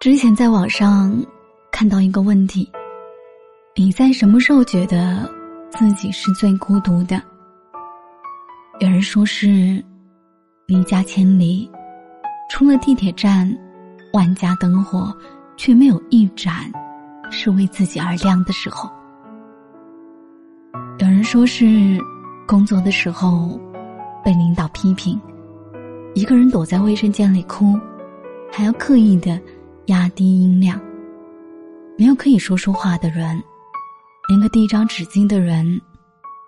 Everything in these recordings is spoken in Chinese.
之前在网上看到一个问题：你在什么时候觉得自己是最孤独的？有人说是离家千里，出了地铁站，万家灯火却没有一盏是为自己而亮的时候；有人说是工作的时候被领导批评，一个人躲在卫生间里哭，还要刻意的。压低音量，没有可以说说话的人，连个递一张纸巾的人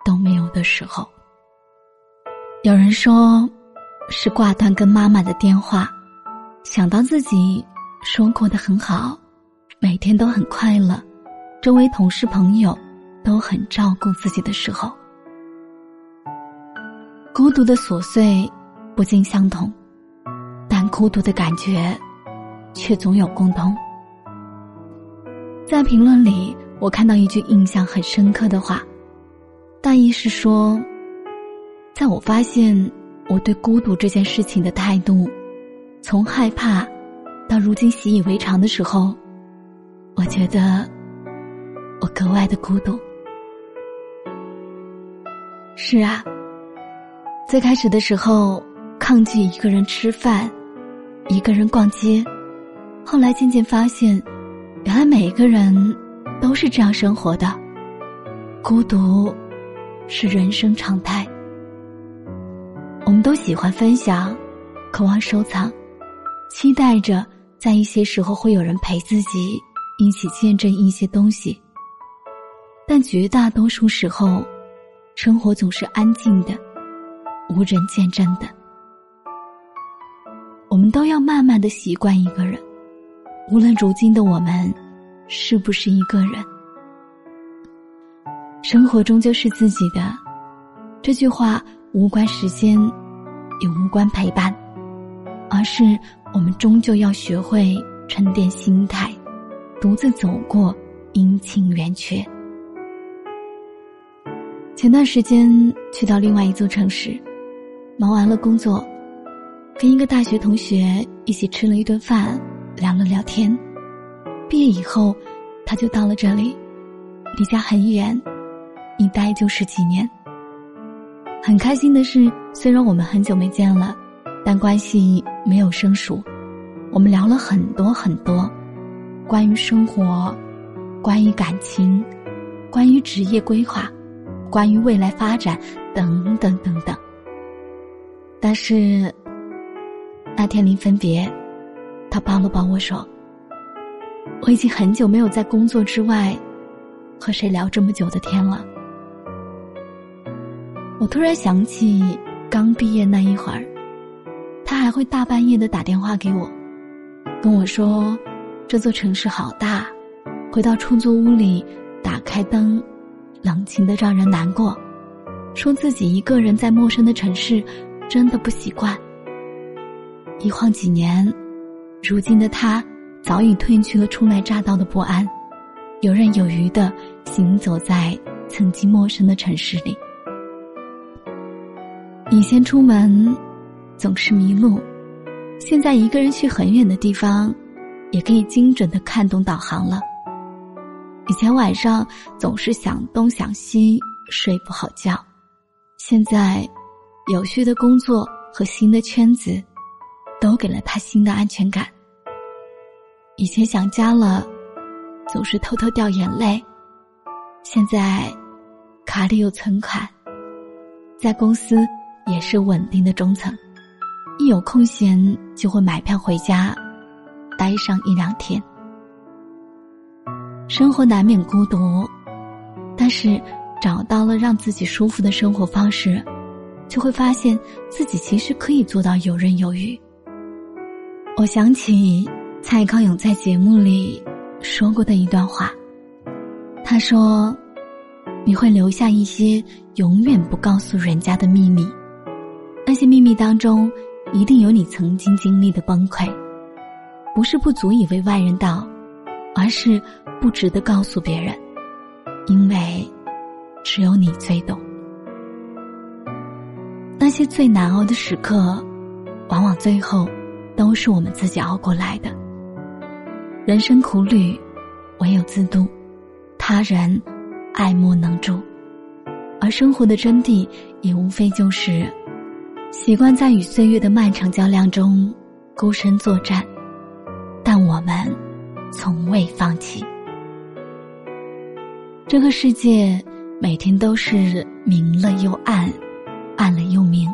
都没有的时候。有人说，是挂断跟妈妈的电话，想到自己说过得很好，每天都很快乐，周围同事朋友都很照顾自己的时候。孤独的琐碎不尽相同，但孤独的感觉。却总有共通。在评论里，我看到一句印象很深刻的话，大意是说，在我发现我对孤独这件事情的态度，从害怕到如今习以为常的时候，我觉得我格外的孤独。是啊，最开始的时候，抗拒一个人吃饭，一个人逛街。后来渐渐发现，原来每一个人都是这样生活的，孤独是人生常态。我们都喜欢分享，渴望收藏，期待着在一些时候会有人陪自己一起见证一些东西。但绝大多数时候，生活总是安静的，无人见证的。我们都要慢慢的习惯一个人。无论如今的我们是不是一个人，生活终究是自己的。这句话无关时间，也无关陪伴，而是我们终究要学会沉淀心态，独自走过阴晴圆缺。前段时间去到另外一座城市，忙完了工作，跟一个大学同学一起吃了一顿饭。聊了聊天，毕业以后，他就到了这里，离家很远，一待就是几年。很开心的是，虽然我们很久没见了，但关系没有生疏。我们聊了很多很多，关于生活，关于感情，关于职业规划，关于未来发展，等等等等。但是那天临分别。他帮了帮我说：“我已经很久没有在工作之外和谁聊这么久的天了。”我突然想起刚毕业那一会儿，他还会大半夜的打电话给我，跟我说：“这座城市好大。”回到出租屋里，打开灯，冷清的让人难过，说自己一个人在陌生的城市，真的不习惯。一晃几年。如今的他，早已褪去了初来乍到的不安，游刃有余的行走在曾经陌生的城市里。以前出门总是迷路，现在一个人去很远的地方，也可以精准的看懂导航了。以前晚上总是想东想西，睡不好觉，现在有序的工作和新的圈子。都给了他新的安全感。以前想家了，总是偷偷掉眼泪。现在卡里有存款，在公司也是稳定的中层，一有空闲就会买票回家，待上一两天。生活难免孤独，但是找到了让自己舒服的生活方式，就会发现自己其实可以做到游刃有余。我想起蔡康永在节目里说过的一段话，他说：“你会留下一些永远不告诉人家的秘密，那些秘密当中一定有你曾经经历的崩溃，不是不足以为外人道，而是不值得告诉别人，因为只有你最懂。那些最难熬的时刻，往往最后。”都是我们自己熬过来的。人生苦旅，唯有自渡，他人爱莫能助。而生活的真谛，也无非就是习惯在与岁月的漫长较量中孤身作战，但我们从未放弃。这个世界每天都是明了又暗，暗了又明。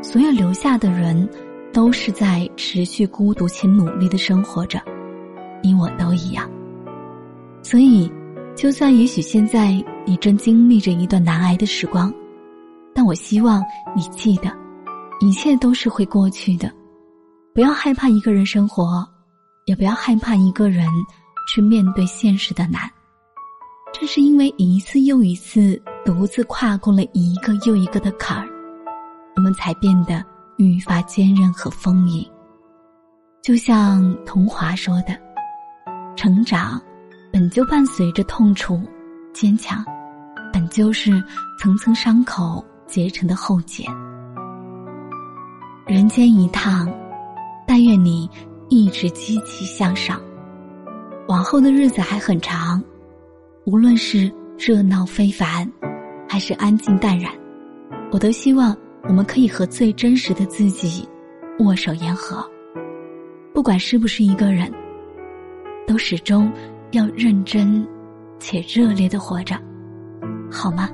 所有留下的人。都是在持续孤独且努力的生活着，你我都一样。所以，就算也许现在你正经历着一段难挨的时光，但我希望你记得，一切都是会过去的。不要害怕一个人生活，也不要害怕一个人去面对现实的难。正是因为一次又一次独自跨过了一个又一个的坎儿，我们才变得。愈发坚韧和丰盈，就像童华说的：“成长本就伴随着痛楚，坚强本就是层层伤口结成的厚茧。人间一趟，但愿你一直积极向上。往后的日子还很长，无论是热闹非凡，还是安静淡然，我都希望。”我们可以和最真实的自己握手言和，不管是不是一个人，都始终要认真且热烈的活着，好吗？